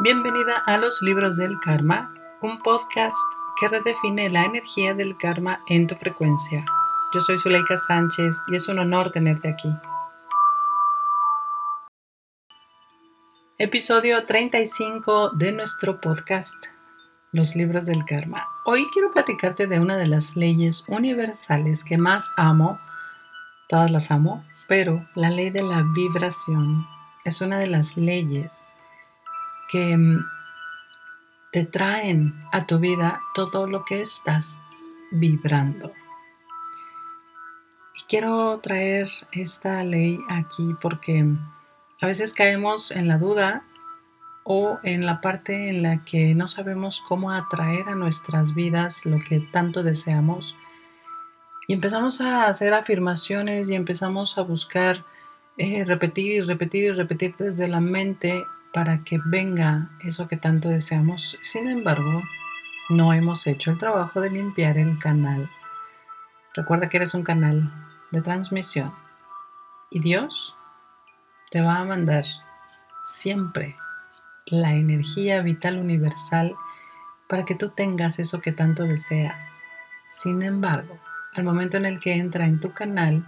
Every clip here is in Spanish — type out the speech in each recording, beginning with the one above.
Bienvenida a los libros del karma, un podcast que redefine la energía del karma en tu frecuencia. Yo soy Zuleika Sánchez y es un honor tenerte aquí. Episodio 35 de nuestro podcast, Los libros del karma. Hoy quiero platicarte de una de las leyes universales que más amo, todas las amo, pero la ley de la vibración es una de las leyes que mm, te traen a tu vida todo lo que estás vibrando. Y quiero traer esta ley aquí porque a veces caemos en la duda o en la parte en la que no sabemos cómo atraer a nuestras vidas lo que tanto deseamos. Y empezamos a hacer afirmaciones y empezamos a buscar eh, repetir y repetir y repetir desde la mente para que venga eso que tanto deseamos. Sin embargo, no hemos hecho el trabajo de limpiar el canal. Recuerda que eres un canal de transmisión y Dios te va a mandar siempre la energía vital universal para que tú tengas eso que tanto deseas. Sin embargo, al momento en el que entra en tu canal,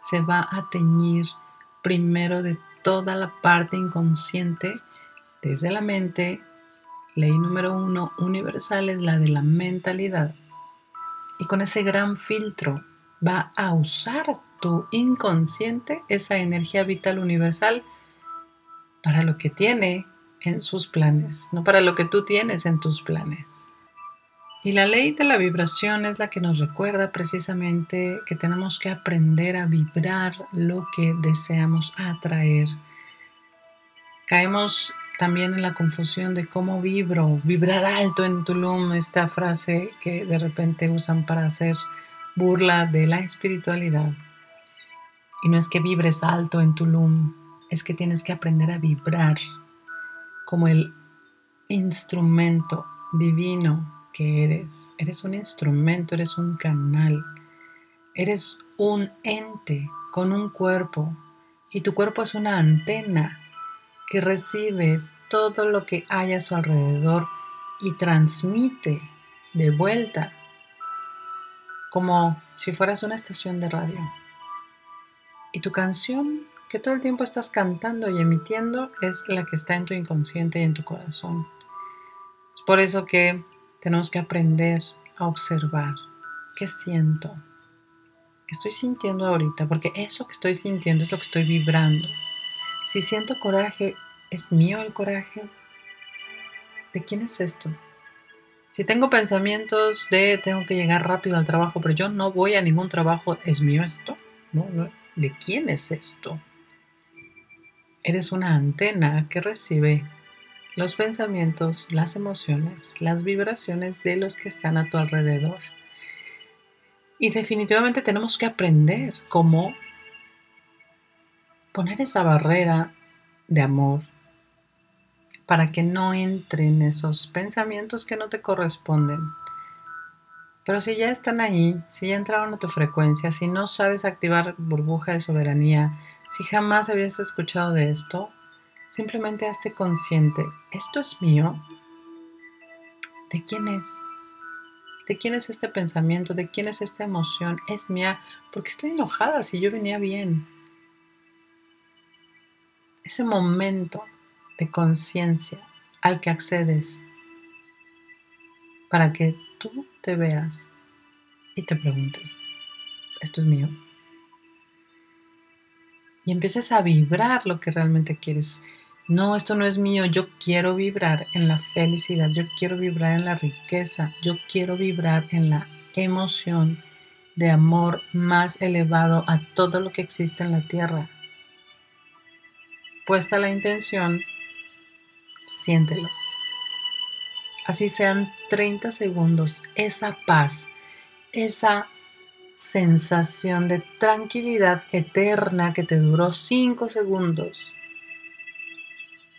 se va a teñir primero de toda la parte inconsciente desde la mente. Ley número uno universal es la de la mentalidad. Y con ese gran filtro va a usar tu inconsciente esa energía vital universal para lo que tiene en sus planes, no para lo que tú tienes en tus planes. Y la ley de la vibración es la que nos recuerda precisamente que tenemos que aprender a vibrar lo que deseamos atraer. Caemos también en la confusión de cómo vibro, vibrar alto en Tulum, esta frase que de repente usan para hacer burla de la espiritualidad. Y no es que vibres alto en Tulum, es que tienes que aprender a vibrar como el instrumento divino eres. Eres un instrumento, eres un canal, eres un ente con un cuerpo y tu cuerpo es una antena que recibe todo lo que hay a su alrededor y transmite de vuelta como si fueras una estación de radio. Y tu canción que todo el tiempo estás cantando y emitiendo es la que está en tu inconsciente y en tu corazón. Es por eso que tenemos que aprender a observar qué siento, qué estoy sintiendo ahorita, porque eso que estoy sintiendo es lo que estoy vibrando. Si siento coraje, ¿es mío el coraje? ¿De quién es esto? Si tengo pensamientos de tengo que llegar rápido al trabajo, pero yo no voy a ningún trabajo, ¿es mío esto? ¿De quién es esto? Eres una antena que recibe los pensamientos, las emociones, las vibraciones de los que están a tu alrededor. Y definitivamente tenemos que aprender cómo poner esa barrera de amor para que no entren esos pensamientos que no te corresponden. Pero si ya están ahí, si ya entraron a tu frecuencia, si no sabes activar burbuja de soberanía, si jamás habías escuchado de esto, Simplemente hazte consciente, ¿esto es mío? ¿De quién es? ¿De quién es este pensamiento? ¿De quién es esta emoción? ¿Es mía? Porque estoy enojada si yo venía bien. Ese momento de conciencia al que accedes para que tú te veas y te preguntes, ¿esto es mío? Y empieces a vibrar lo que realmente quieres no, esto no es mío, yo quiero vibrar en la felicidad, yo quiero vibrar en la riqueza, yo quiero vibrar en la emoción de amor más elevado a todo lo que existe en la tierra. Puesta la intención, siéntelo. Así sean 30 segundos, esa paz, esa sensación de tranquilidad eterna que te duró 5 segundos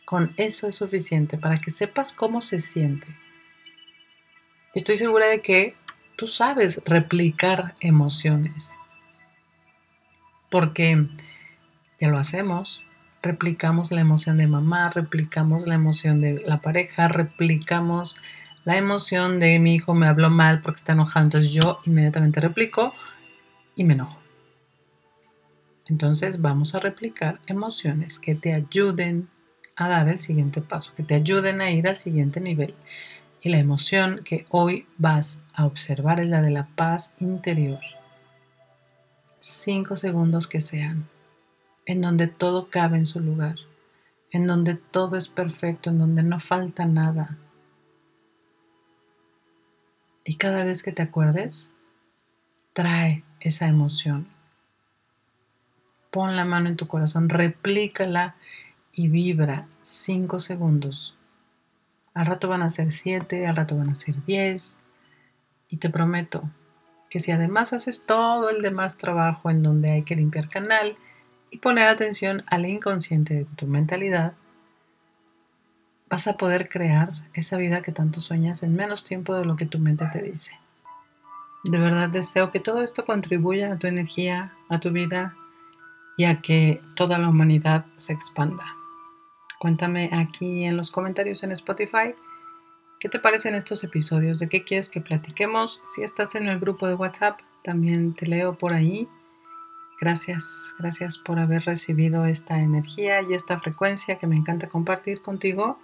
con eso es suficiente para que sepas cómo se siente. Estoy segura de que tú sabes replicar emociones. Porque ya lo hacemos replicamos la emoción de mamá, replicamos la emoción de la pareja, replicamos la emoción de mi hijo me habló mal porque está enojado, entonces yo inmediatamente replico y me enojo. Entonces vamos a replicar emociones que te ayuden a dar el siguiente paso, que te ayuden a ir al siguiente nivel. Y la emoción que hoy vas a observar es la de la paz interior. Cinco segundos que sean, en donde todo cabe en su lugar, en donde todo es perfecto, en donde no falta nada. Y cada vez que te acuerdes, trae esa emoción pon la mano en tu corazón, replícala y vibra 5 segundos. Al rato van a ser 7, al rato van a ser 10. Y te prometo que si además haces todo el demás trabajo en donde hay que limpiar canal y poner atención al inconsciente de tu mentalidad, vas a poder crear esa vida que tanto sueñas en menos tiempo de lo que tu mente te dice. De verdad deseo que todo esto contribuya a tu energía, a tu vida, y a que toda la humanidad se expanda. Cuéntame aquí en los comentarios en Spotify qué te parecen estos episodios, de qué quieres que platiquemos. Si estás en el grupo de WhatsApp, también te leo por ahí. Gracias, gracias por haber recibido esta energía y esta frecuencia que me encanta compartir contigo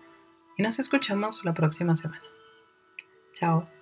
y nos escuchamos la próxima semana. Chao.